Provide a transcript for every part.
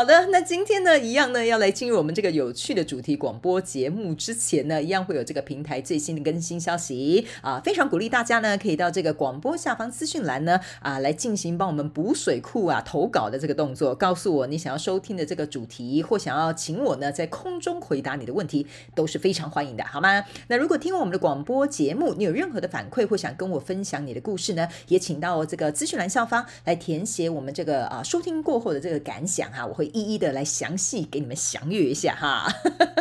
好的，那今天呢，一样呢，要来进入我们这个有趣的主题广播节目之前呢，一样会有这个平台最新的更新消息啊，非常鼓励大家呢，可以到这个广播下方资讯栏呢啊，来进行帮我们补水库啊投稿的这个动作，告诉我你想要收听的这个主题，或想要请我呢在空中回答你的问题，都是非常欢迎的，好吗？那如果听完我们的广播节目，你有任何的反馈或想跟我分享你的故事呢，也请到这个资讯栏下方来填写我们这个啊收听过后的这个感想哈，我会。一一的来详细给你们详阅一下哈。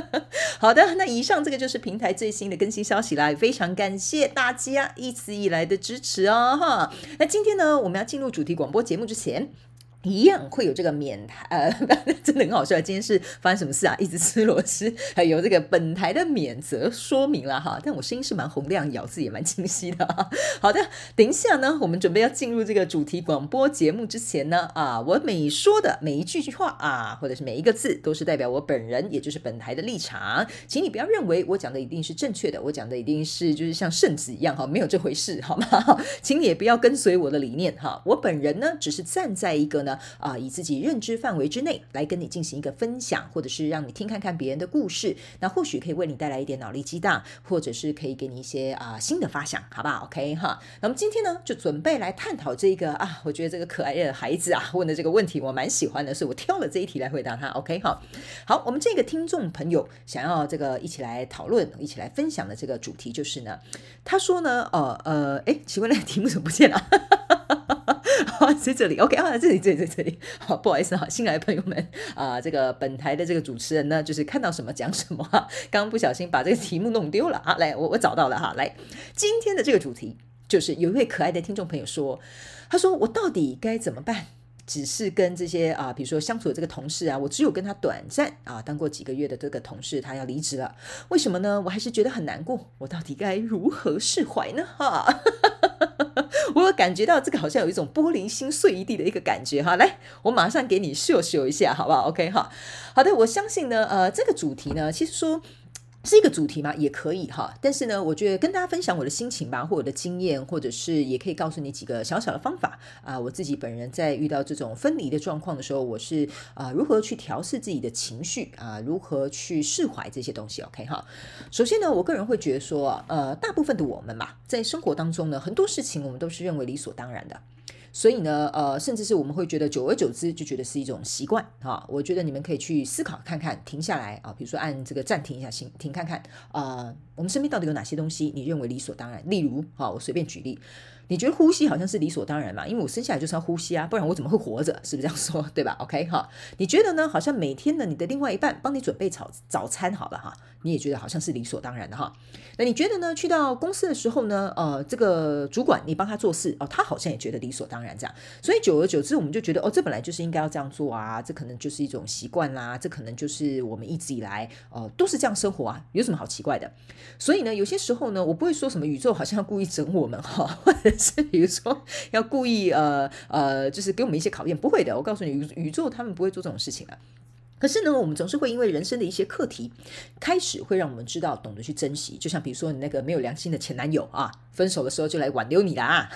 好的，那以上这个就是平台最新的更新消息啦，非常感谢大家一直以来的支持哦哈。那今天呢，我们要进入主题广播节目之前。一样会有这个免台，呃，真的很好笑。今天是发生什么事啊？一直吃螺丝，还 有这个本台的免责说明了哈。但我声音是蛮洪亮，咬字也蛮清晰的哈。好的，等一下呢，我们准备要进入这个主题广播节目之前呢，啊，我每说的每一句句话啊，或者是每一个字，都是代表我本人，也就是本台的立场，请你不要认为我讲的一定是正确的，我讲的一定是就是像圣旨一样哈，没有这回事，好吗？请你也不要跟随我的理念哈。我本人呢，只是站在一个呢。啊，以自己认知范围之内来跟你进行一个分享，或者是让你听看看别人的故事，那或许可以为你带来一点脑力激荡，或者是可以给你一些啊新的发想，好不好？OK 哈，那么今天呢，就准备来探讨这个啊，我觉得这个可爱的孩子啊问的这个问题，我蛮喜欢的，所以我挑了这一题来回答他。OK 哈，好，我们这个听众朋友想要这个一起来讨论、一起来分享的这个主题就是呢，他说呢，呃呃，诶，请问那个题目怎么不见了？在这里，OK 啊，这里，这里，这里，这里，好，不好意思哈，新来的朋友们 啊、这个本台的这个主持人呢，就是看到什么讲什么哈，刚 刚不小心把这个题目弄丢了啊，来，我我找到了哈，来，今天的这个主题就是有一位可爱的听众朋友说，他说我到底该怎么办？只是跟这些啊，比如说相处的这个同事啊，我只有跟他短暂啊当过几个月的这个同事，他要离职了，为什么呢？我还是觉得很难过，我到底该如何释怀呢？哈。我有感觉到这个好像有一种玻璃心碎一地的一个感觉哈，来，我马上给你秀秀一下，好不好？OK 哈，好的，我相信呢，呃，这个主题呢，其实说是一个主题嘛，也可以哈，但是呢，我觉得跟大家分享我的心情吧，或我的经验，或者是也可以告诉你几个小小的方法啊，我自己本人在遇到这种分离的状况的时候，我是啊如何去调试自己的情绪啊，如何去释怀这些东西，OK 哈。首先呢，我个人会觉得说，呃，大部分的我们嘛，在生活当中呢，很多事情我们都是认为理所当然的。所以呢，呃，甚至是我们会觉得，久而久之就觉得是一种习惯哈。我觉得你们可以去思考看看，停下来啊，比如说按这个暂停一下，停停看看啊，呃，我们身边到底有哪些东西你认为理所当然？例如，哈，我随便举例。你觉得呼吸好像是理所当然嘛？因为我生下来就是要呼吸啊，不然我怎么会活着？是不是这样说？对吧？OK 哈？你觉得呢？好像每天呢，你的另外一半帮你准备早早餐好了哈，你也觉得好像是理所当然的哈。那你觉得呢？去到公司的时候呢，呃，这个主管你帮他做事哦，他好像也觉得理所当然这样。所以久而久之，我们就觉得哦，这本来就是应该要这样做啊，这可能就是一种习惯啦，这可能就是我们一直以来、呃、都是这样生活啊，有什么好奇怪的？所以呢，有些时候呢，我不会说什么宇宙好像要故意整我们哈，是，比如说要故意呃呃，就是给我们一些考验，不会的。我告诉你，宇宇宙他们不会做这种事情的。可是呢，我们总是会因为人生的一些课题，开始会让我们知道懂得去珍惜。就像比如说你那个没有良心的前男友啊，分手的时候就来挽留你了啊。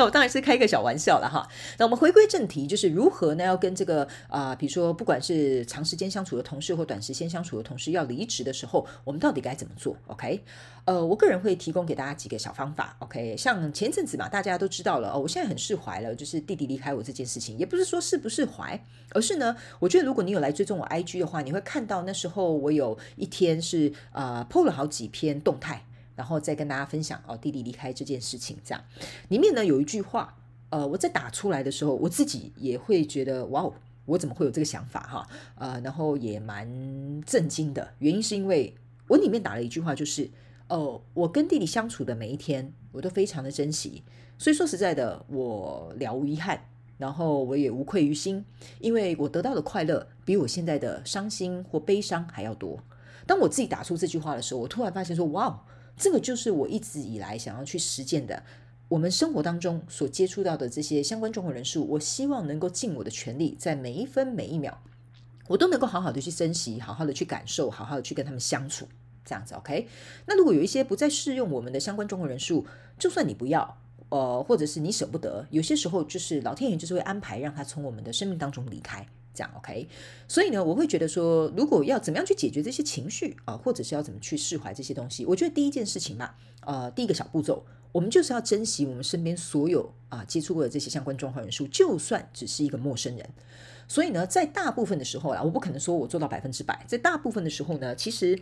那我当然是开个小玩笑了哈。那我们回归正题，就是如何呢？要跟这个啊、比如说不管是长时间相处的同事或短时间相处的同事要离职的时候，我们到底该怎么做？OK？呃，我个人会提供给大家几个小方法。OK？像前阵子嘛，大家都知道了哦，我现在很释怀了，就是弟弟离开我这件事情，也不是说释不释怀，而是呢，我觉得如果你有来追踪我 IG 的话，你会看到那时候我有一天是啊、呃、PO 了好几篇动态。然后再跟大家分享哦，弟弟离开这件事情，这样里面呢有一句话，呃，我在打出来的时候，我自己也会觉得哇哦，我怎么会有这个想法哈？呃，然后也蛮震惊的，原因是因为我里面打了一句话，就是哦、呃，我跟弟弟相处的每一天，我都非常的珍惜，所以说实在的，我了无遗憾，然后我也无愧于心，因为我得到的快乐比我现在的伤心或悲伤还要多。当我自己打出这句话的时候，我突然发现说，哇，这个就是我一直以来想要去实践的。我们生活当中所接触到的这些相关状况人数，我希望能够尽我的全力，在每一分每一秒，我都能够好好的去珍惜，好好的去感受，好好的去跟他们相处，这样子 OK。那如果有一些不再适用我们的相关状况人数，就算你不要，呃，或者是你舍不得，有些时候就是老天爷就是会安排让他从我们的生命当中离开。这样 OK，所以呢，我会觉得说，如果要怎么样去解决这些情绪啊，或者是要怎么去释怀这些东西，我觉得第一件事情嘛，呃，第一个小步骤，我们就是要珍惜我们身边所有啊接触过的这些相关状况人数，就算只是一个陌生人。所以呢，在大部分的时候啦，我不可能说我做到百分之百，在大部分的时候呢，其实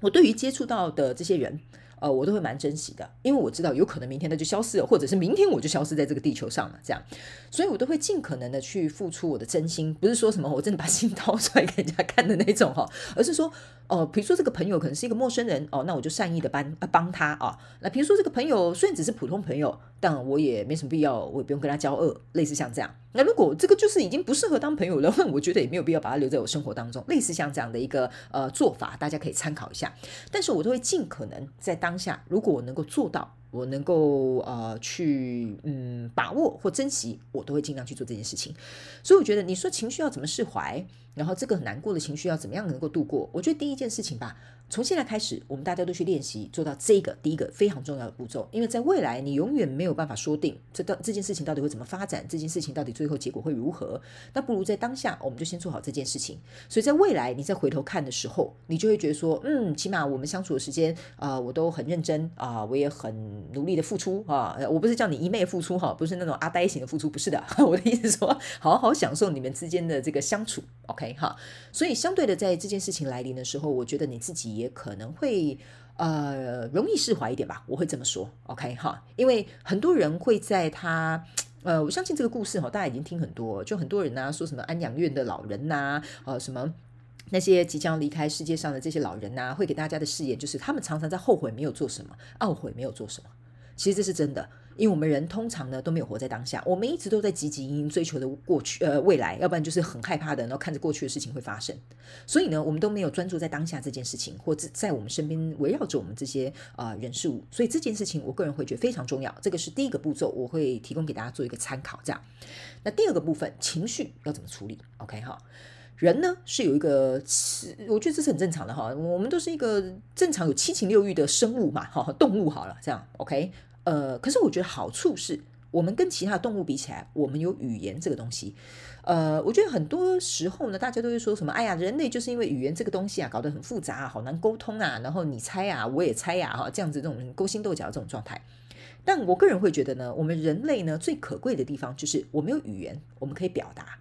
我对于接触到的这些人。呃，我都会蛮珍惜的，因为我知道有可能明天他就消失了，或者是明天我就消失在这个地球上了，这样，所以我都会尽可能的去付出我的真心，不是说什么我真的把心掏出来给人家看的那种哈，而是说，哦、比如说这个朋友可能是一个陌生人哦，那我就善意的帮帮他啊，那比如说这个朋友虽然只是普通朋友，但我也没什么必要，我也不用跟他交恶，类似像这样。那如果这个就是已经不适合当朋友了，我觉得也没有必要把他留在我生活当中，类似像这样的一个呃做法，大家可以参考一下。但是我都会尽可能在当当下，如果我能够做到。我能够呃去嗯把握或珍惜，我都会尽量去做这件事情。所以我觉得你说情绪要怎么释怀，然后这个很难过的情绪要怎么样能够度过？我觉得第一件事情吧，从现在开始，我们大家都去练习做到这个第一个非常重要的步骤。因为在未来你永远没有办法说定这到这件事情到底会怎么发展，这件事情到底最后结果会如何。那不如在当下，我们就先做好这件事情。所以在未来你再回头看的时候，你就会觉得说，嗯，起码我们相处的时间啊、我都很认真啊、我也很。努力的付出啊！我不是叫你一昧付出哈，不是那种阿呆型的付出，不是的。我的意思说，好好享受你们之间的这个相处，OK 哈。所以相对的，在这件事情来临的时候，我觉得你自己也可能会呃容易释怀一点吧。我会这么说，OK 哈。因为很多人会在他呃，我相信这个故事哈，大家已经听很多，就很多人呐说什么安养院的老人呐，呃什么。那些即将离开世界上的这些老人呐、会给大家的誓言就是，他们常常在后悔没有做什么，懊悔没有做什么。其实这是真的，因为我们人通常呢都没有活在当下，我们一直都在汲汲营营追求的过去呃未来，要不然就是很害怕的，然后看着过去的事情会发生。所以呢，我们都没有专注在当下这件事情，或者在我们身边围绕着我们这些啊、人事物。所以这件事情，我个人会觉得非常重要。这个是第一个步骤，我会提供给大家做一个参考。这样，那第二个部分，情绪要怎么处理？OK 哈。人呢是有一个，我觉得这是很正常的哈。我们都是一个正常有七情六欲的生物嘛，哈，动物好了，这样 OK。呃，可是我觉得好处是我们跟其他动物比起来，我们有语言这个东西。呃，我觉得很多时候呢，大家都会说什么，哎呀，人类就是因为语言这个东西啊，搞得很复杂啊，好难沟通啊。然后你猜啊，我也猜呀，哈，这样子这种勾心斗角这种状态。但我个人会觉得呢，我们人类呢最可贵的地方就是我们有语言，我们可以表达。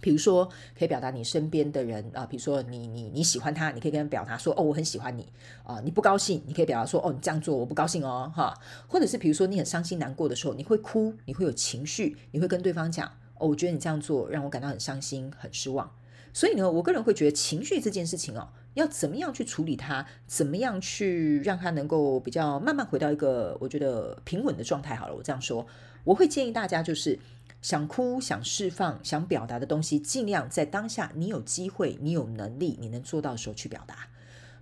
比如说，可以表达你身边的人啊，比如说你你你喜欢他，你可以跟他表达说，哦，我很喜欢你啊。你不高兴，你可以表达说，哦，你这样做我不高兴哦，哈。或者是比如说你很伤心难过的时候，你会哭，你会有情绪，你会跟对方讲，哦，我觉得你这样做让我感到很伤心、很失望。所以呢，我个人会觉得情绪这件事情哦，要怎么样去处理它，怎么样去让它能够比较慢慢回到一个我觉得平稳的状态。好了，我这样说，我会建议大家就是。想哭、想释放、想表达的东西，尽量在当下，你有机会、你有能力、你能做到的时候去表达，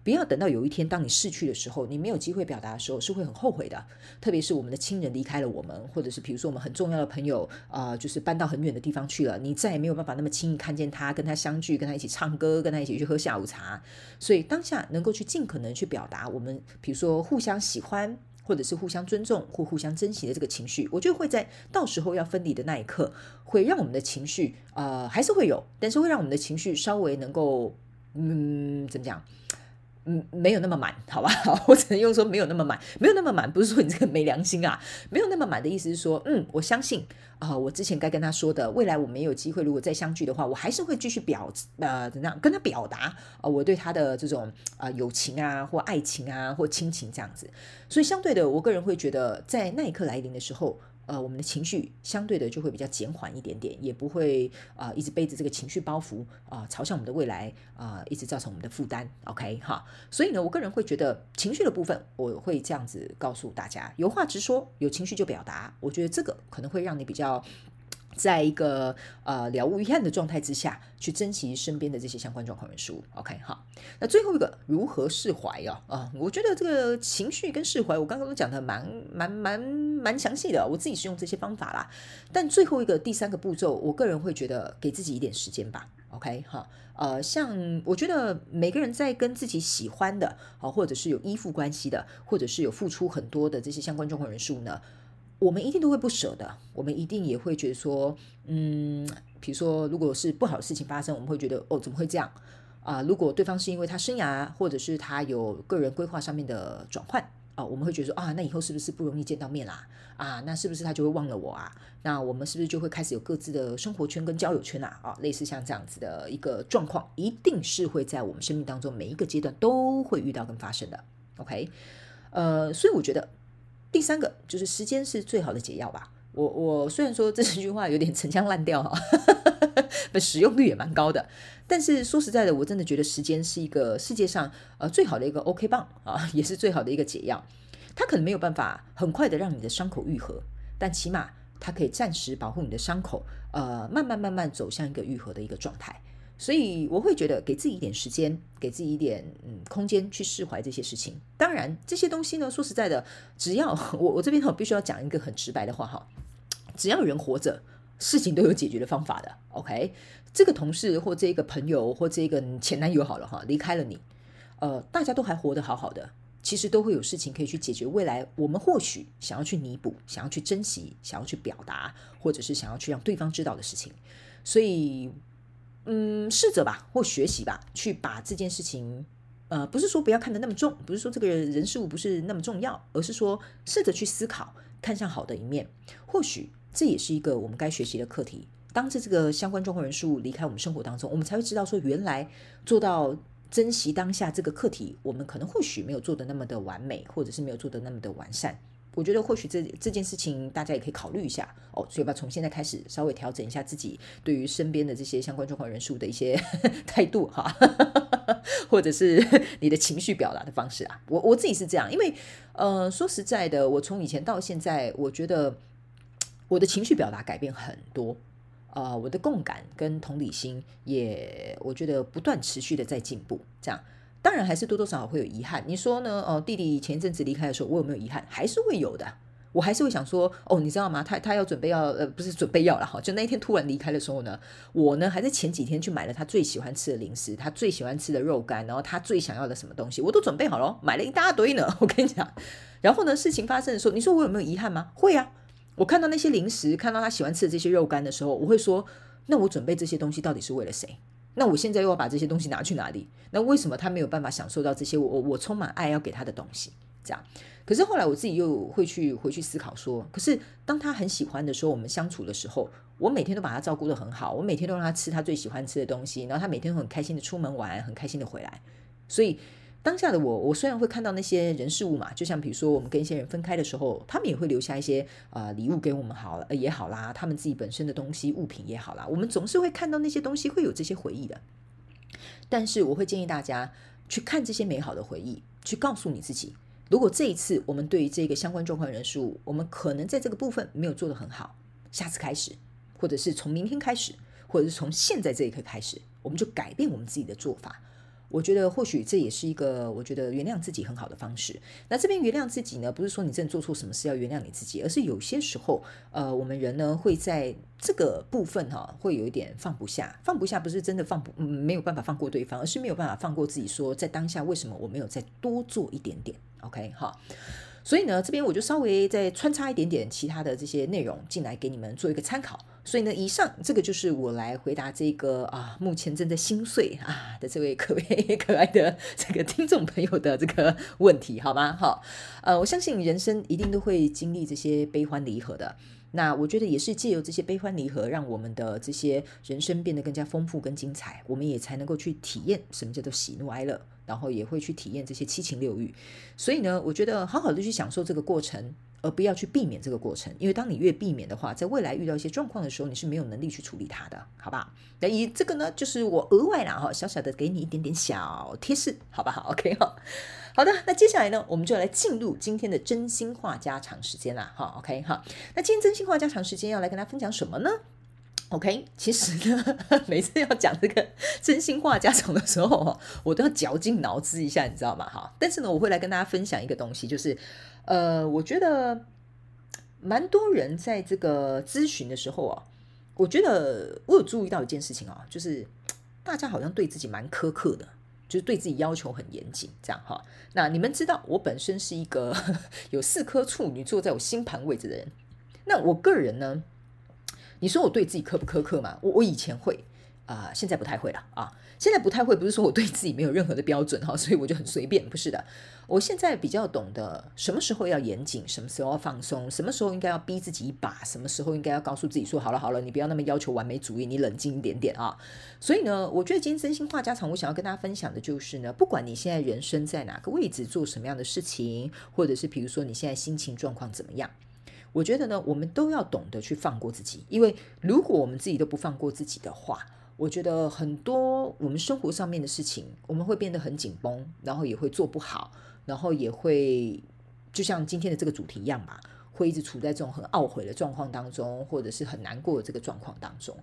不要等到有一天当你逝去的时候，你没有机会表达的时候，是会很后悔的。特别是我们的亲人离开了我们，或者是比如说我们很重要的朋友啊、就是搬到很远的地方去了，你再也没有办法那么轻易看见他，跟他相聚，跟他一起唱歌，跟他一起去喝下午茶。所以当下能够去尽可能去表达我们，比如说互相喜欢。或者是互相尊重或互相珍惜的这个情绪，我觉得会在到时候要分离的那一刻，会让我们的情绪，呃，还是会有，但是会让我们的情绪稍微能够，嗯，怎么讲？嗯，没有那么满，好吧？我只能用说没有那么满，没有那么满，不是说你这个没良心啊，没有那么满的意思是说，嗯，我相信啊、我之前该跟他说的，未来我们有机会如果再相聚的话，我还是会继续表呃怎样跟他表达啊、我对他的这种啊、友情啊或爱情啊或亲情这样子，所以相对的，我个人会觉得在那一刻来临的时候。呃，我们的情绪相对的就会比较减缓一点点，也不会啊、一直背着这个情绪包袱啊、朝向我们的未来啊、一直造成我们的负担。OK 哈，所以呢，我个人会觉得情绪的部分，我会这样子告诉大家：有话直说，有情绪就表达。我觉得这个可能会让你比较在一个呃了无遗憾的状态之下去珍惜身边的这些相关状况人事物。OK，好，那最后一个如何释怀啊？啊，我觉得这个情绪跟释怀，我刚刚都讲的蛮蛮蛮蛮详细的，我自己是用这些方法啦。但最后一个第三个步骤，我个人会觉得给自己一点时间吧。OK，哈，呃，像我觉得每个人在跟自己喜欢的啊，或者是有依附关系的，或者是有付出很多的这些相关状况人数呢。我们一定都会不舍的，我们一定也会觉得说，嗯，比如说，如果是不好的事情发生，我们会觉得，哦，怎么会这样啊？如果对方是因为他生涯或者是他有个人规划上面的转换啊，我们会觉得说，啊，那以后是不是不容易见到面啦？啊，那是不是他就会忘了我啊？那我们是不是就会开始有各自的生活圈跟交友圈啊？啊，类似像这样子的一个状况，一定是会在我们生命当中每一个阶段都会遇到跟发生的。OK，呃，所以我觉得。第三个就是时间是最好的解药吧。我我虽然说这句话有点陈腔滥调哈，使用率也蛮高的，但是说实在的，我真的觉得时间是一个世界上呃最好的一个 OK 棒啊，也是最好的一个解药。它可能没有办法很快的让你的伤口愈合，但起码它可以暂时保护你的伤口，呃，慢慢慢慢走向一个愈合的一个状态。所以我会觉得给自己一点时间，给自己一点嗯空间去释怀这些事情。当然这些东西呢，说实在的，只要 我我这边我必须要讲一个很直白的话哈，只要人活着，事情都有解决的方法的。OK，这个同事或这个朋友或这个前男友好了哈，离开了你，呃，大家都还活得好好的，其实都会有事情可以去解决。未来我们或许想要去弥补，想要去珍惜，想要去表达，或者是想要去让对方知道的事情，所以。嗯，试着吧，或学习吧，去把这件事情，呃，不是说不要看得那么重，不是说这个人事物不是那么重要，而是说试着去思考，看向好的一面。或许这也是一个我们该学习的课题。当这这个相关状况人数离开我们生活当中，我们才会知道说，原来做到珍惜当下这个课题，我们可能或许没有做得那么的完美，或者是没有做得那么的完善。我觉得或许这这件事情大家也可以考虑一下哦，所以吧，从现在开始稍微调整一下自己对于身边的这些相关状况人数的一些 态度哈，或者是你的情绪表达的方式啊。我我自己是这样，因为呃，说实在的，我从以前到现在，我觉得我的情绪表达改变很多，呃，我的共感跟同理心也，我觉得不断持续的在进步，这样。当然还是多多少少会有遗憾。你说呢？哦，弟弟前一阵子离开的时候，我有没有遗憾？还是会有的。我还是会想说，哦，你知道吗？他他要准备要呃，不是准备要了哈。就那一天突然离开的时候呢，我呢还在前几天去买了他最喜欢吃的零食，他最喜欢吃的肉干，然后他最想要的什么东西，我都准备好了，买了一大堆呢。我跟你讲，然后呢，事情发生的时候，你说我有没有遗憾吗？会啊。我看到那些零食，看到他喜欢吃的这些肉干的时候，我会说，那我准备这些东西到底是为了谁？那我现在又要把这些东西拿去哪里？那为什么他没有办法享受到这些我我我充满爱要给他的东西？这样，可是后来我自己又会去回去思考说，可是当他很喜欢的时候，我们相处的时候，我每天都把他照顾得很好，我每天都让他吃他最喜欢吃的东西，然后他每天都很开心的出门玩，很开心的回来，所以。当下的我，我虽然会看到那些人事物嘛，就像比如说我们跟一些人分开的时候，他们也会留下一些呃礼物给我们好了也好啦，他们自己本身的东西物品也好啦，我们总是会看到那些东西，会有这些回忆的。但是我会建议大家去看这些美好的回忆，去告诉你自己，如果这一次我们对于这个相关状况人事物，我们可能在这个部分没有做得很好，下次开始，或者是从明天开始，或者是从现在这一刻开始，我们就改变我们自己的做法。我觉得或许这也是一个我觉得原谅自己很好的方式。那这边原谅自己呢，不是说你真的做错什么事要原谅你自己，而是有些时候，呃，我们人呢会在这个部分哈、啊，会有一点放不下。放不下不是真的放不，嗯，没有办法放过对方，而是没有办法放过自己说，在当下为什么我没有再多做一点点？OK 哈。所以呢，这边我就稍微再穿插一点点其他的这些内容进来给你们做一个参考。所以呢，以上这个就是我来回答这个啊，目前正在心碎啊的这位可爱 可爱的这个听众朋友的这个问题，好吗？好，呃，我相信人生一定都会经历这些悲欢离合的。那我觉得也是借由这些悲欢离合，让我们的这些人生变得更加丰富跟精彩，我们也才能够去体验什么叫做喜怒哀乐，然后也会去体验这些七情六欲。所以呢，我觉得好好的去享受这个过程，而不要去避免这个过程，因为当你越避免的话，在未来遇到一些状况的时候，你是没有能力去处理它的，好吧？那以这个呢，就是我额外啦哈，小小的给你一点点小贴士，好不？好，OK 哈。好的，那接下来呢，我们就来进入今天的真心话加长时间啦，哈，OK 哈。那今天真心话加长时间要来跟大家分享什么呢？OK，其实呢，每次要讲这个真心话家常的时候，我都要绞尽脑汁一下，你知道吗？哈，但是呢，我会来跟大家分享一个东西，就是，呃，我觉得蛮多人在这个咨询的时候啊，我觉得我有注意到一件事情啊，就是大家好像对自己蛮苛刻的，就是对自己要求很严谨，这样哈。那你们知道，我本身是一个 有四颗处女座在我星盘位置的人，那我个人呢？你说我对自己苛不苛刻吗？我我以前会啊、现在不太会了啊。现在不太会，不是说我对自己没有任何的标准哈，所以我就很随便，不是的。我现在比较懂得什么时候要严谨，什么时候要放松，什么时候应该要逼自己一把，什么时候应该要告诉自己说好了好了，你不要那么要求完美主义，你冷静一点点啊。所以呢，我觉得今天真心话家常，我想要跟大家分享的就是呢，不管你现在人生在哪个位置，做什么样的事情，或者是比如说你现在心情状况怎么样。我觉得呢，我们都要懂得去放过自己，因为如果我们自己都不放过自己的话，我觉得很多我们生活上面的事情，我们会变得很紧绷，然后也会做不好，然后也会就像今天的这个主题一样吧，会一直处在这种很懊悔的状况当中，或者是很难过的这个状况当中。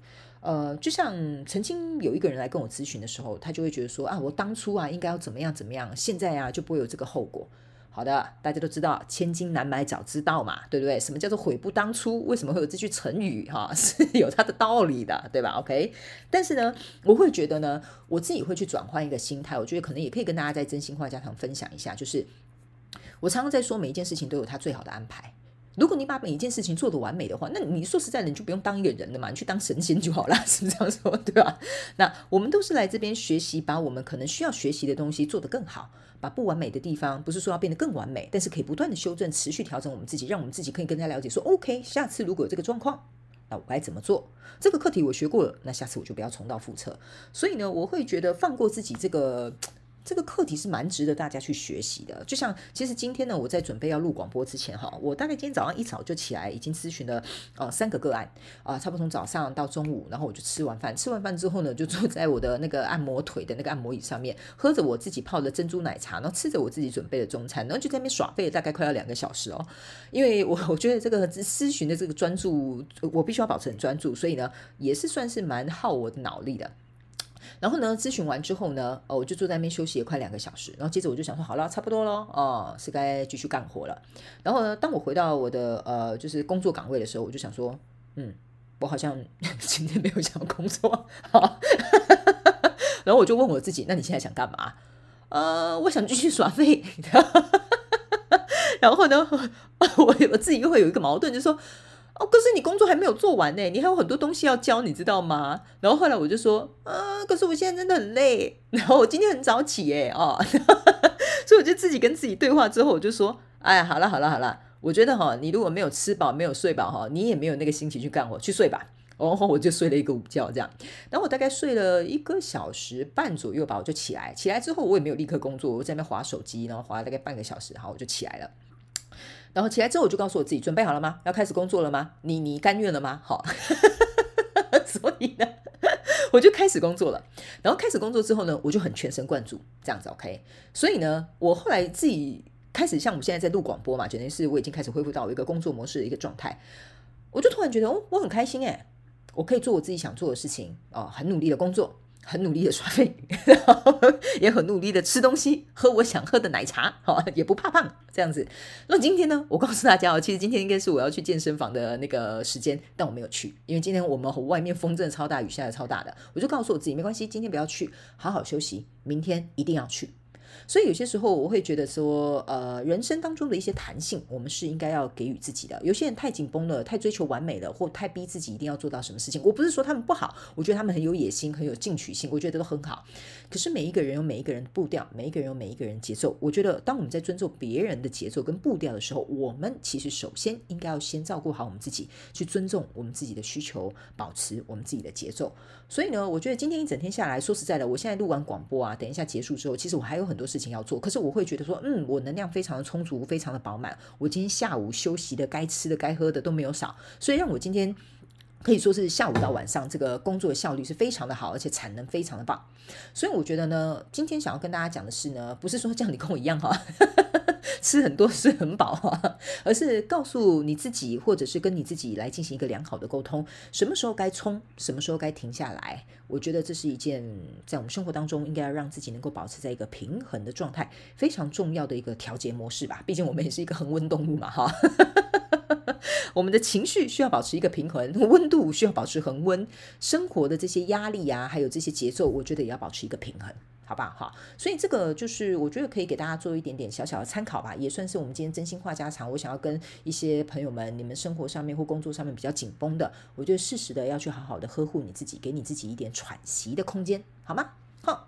呃，就像曾经有一个人来跟我咨询的时候，他就会觉得说啊，我当初啊应该要怎么样怎么样，现在啊就不会有这个后果。好的，大家都知道千金难买早知道嘛，对不对？什么叫做悔不当初？为什么会有这句成语？哈，是有它的道理的，对吧？OK，但是呢，我会觉得呢，我自己会去转换一个心态，我觉得可能也可以跟大家在真心话家常分享一下，就是我常常在说，每一件事情都有它最好的安排。如果你把每一件事情做得完美的话，那你说实在的，你就不用当一个人了嘛，你去当神仙就好了，是不是这样说？对吧？那我们都是来这边学习，把我们可能需要学习的东西做得更好。把不完美的地方，不是说要变得更完美，但是可以不断的修正、持续调整我们自己，让我们自己可以更加了解。说 OK，下次如果有这个状况，那我该怎么做？这个课题我学过了，那下次我就不要重蹈覆辙。所以呢，我会觉得放过自己这个。这个课题是蛮值得大家去学习的。就像其实今天呢，我在准备要录广播之前哈，我大概今天早上一早就起来，已经咨询了呃三个个案啊、差不多从早上到中午，然后我就吃完饭，吃完饭之后呢，就坐在我的那个按摩腿的那个按摩椅上面，喝着我自己泡的珍珠奶茶，然后吃着我自己准备的中餐，然后就在那边耍废，大概快要两个小时哦。因为我我觉得这个咨询的这个专注，我必须要保持很专注，所以呢，也是算是蛮耗我的脑力的。然后呢，咨询完之后呢，哦，我就坐在那边休息了快两个小时。然后接着我就想说，好了，差不多了，哦，是该继续干活了。然后呢，当我回到我的呃，就是工作岗位的时候，我就想说，嗯，我好像 今天没有想要工作。好，然后我就问我自己，那你现在想干嘛？呃，我想继续耍废。然后呢，我我自己又会有一个矛盾，就是说。哦，可是你工作还没有做完呢，你还有很多东西要交，你知道吗？然后后来我就说，啊，可是我现在真的很累，然后我今天很早起耶，哦，所以我就自己跟自己对话之后，我就说，哎，好了好了好了，我觉得哈，你如果没有吃饱，没有睡饱哈，你也没有那个心情去干活，去睡吧。然后我就睡了一个午觉，这样，然后我大概睡了一个小时半左右吧，我就起来，起来之后我也没有立刻工作，我在那边滑手机，然后滑了大概半个小时，好，我就起来了。然后起来之后，我就告诉我自己，准备好了吗？要开始工作了吗？你你甘愿了吗？好，所以呢，我就开始工作了。然后开始工作之后呢，我就很全神贯注，这样子 OK。所以呢，我后来自己开始像我们现在在录广播嘛，简直是我已经开始恢复到一个工作模式的一个状态。我就突然觉得，哦，我很开心诶，我可以做我自己想做的事情哦，很努力的工作。很努力的刷费，也很努力的吃东西，喝我想喝的奶茶，好，也不怕胖，这样子。那今天呢，我告诉大家哦，其实今天应该是我要去健身房的那个时间，但我没有去，因为今天我们外面风真的超大，雨下的超大的，我就告诉我自己没关系，今天不要去，好好休息，明天一定要去。所以有些时候我会觉得说，呃，人生当中的一些弹性，我们是应该要给予自己的。有些人太紧绷了，太追求完美了，或太逼自己一定要做到什么事情。我不是说他们不好，我觉得他们很有野心，很有进取心，我觉得都很好。可是每一个人有每一个人的步调，每一个人有每一个人节奏。我觉得当我们在尊重别人的节奏跟步调的时候，我们其实首先应该要先照顾好我们自己，去尊重我们自己的需求，保持我们自己的节奏。所以呢，我觉得今天一整天下来说实在的，我现在录完广播啊，等一下结束之后，其实我还有很多事情要做。可是我会觉得说，嗯，我能量非常的充足，非常的饱满。我今天下午休息的，该吃的、该喝的都没有少，所以让我今天可以说是下午到晚上这个工作效率是非常的好，而且产能非常的棒。所以我觉得呢，今天想要跟大家讲的是呢，不是说叫你跟我一样哈，吃很多是很饱啊，而是告诉你自己，或者是跟你自己来进行一个良好的沟通，什么时候该冲，什么时候该停下来。我觉得这是一件在我们生活当中应该要让自己能够保持在一个平衡的状态，非常重要的一个调节模式吧。毕竟我们也是一个恒温动物嘛，哈。我们的情绪需要保持一个平衡，温度需要保持恒温，生活的这些压力啊，还有这些节奏，我觉得也要保持一个平衡，好吧？好，所以这个就是我觉得可以给大家做一点点小小的参考吧，也算是我们今天真心话家常。我想要跟一些朋友们，你们生活上面或工作上面比较紧绷的，我觉得适时的要去好好的呵护你自己，给你自己一点喘息的空间，好吗？好。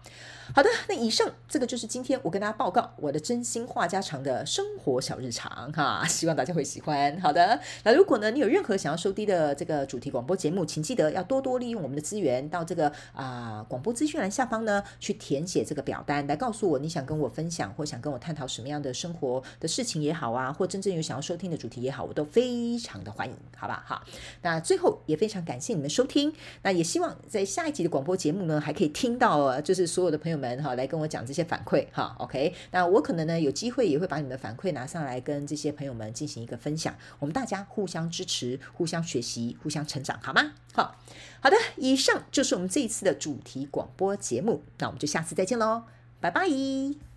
好的，那以上这个就是今天我跟大家报告我的真心话家常的生活小日常哈，希望大家会喜欢。好的，那如果呢你有任何想要收听的这个主题广播节目，请记得要多多利用我们的资源，到这个啊、广播资讯栏下方呢去填写这个表单，来告诉我你想跟我分享或想跟我探讨什么样的生活的事情也好啊，或真正有想要收听的主题也好，我都非常的欢迎，好吧？好，那最后也非常感谢你们收听，那也希望在下一集的广播节目呢还可以听到，就是所有的朋友。们哈来跟我讲这些反馈哈，OK，那我可能呢有机会也会把你们的反馈拿上来跟这些朋友们进行一个分享，我们大家互相支持、互相学习、互相成长，好吗？好，好的，以上就是我们这一次的主题广播节目，那我们就下次再见喽，拜拜。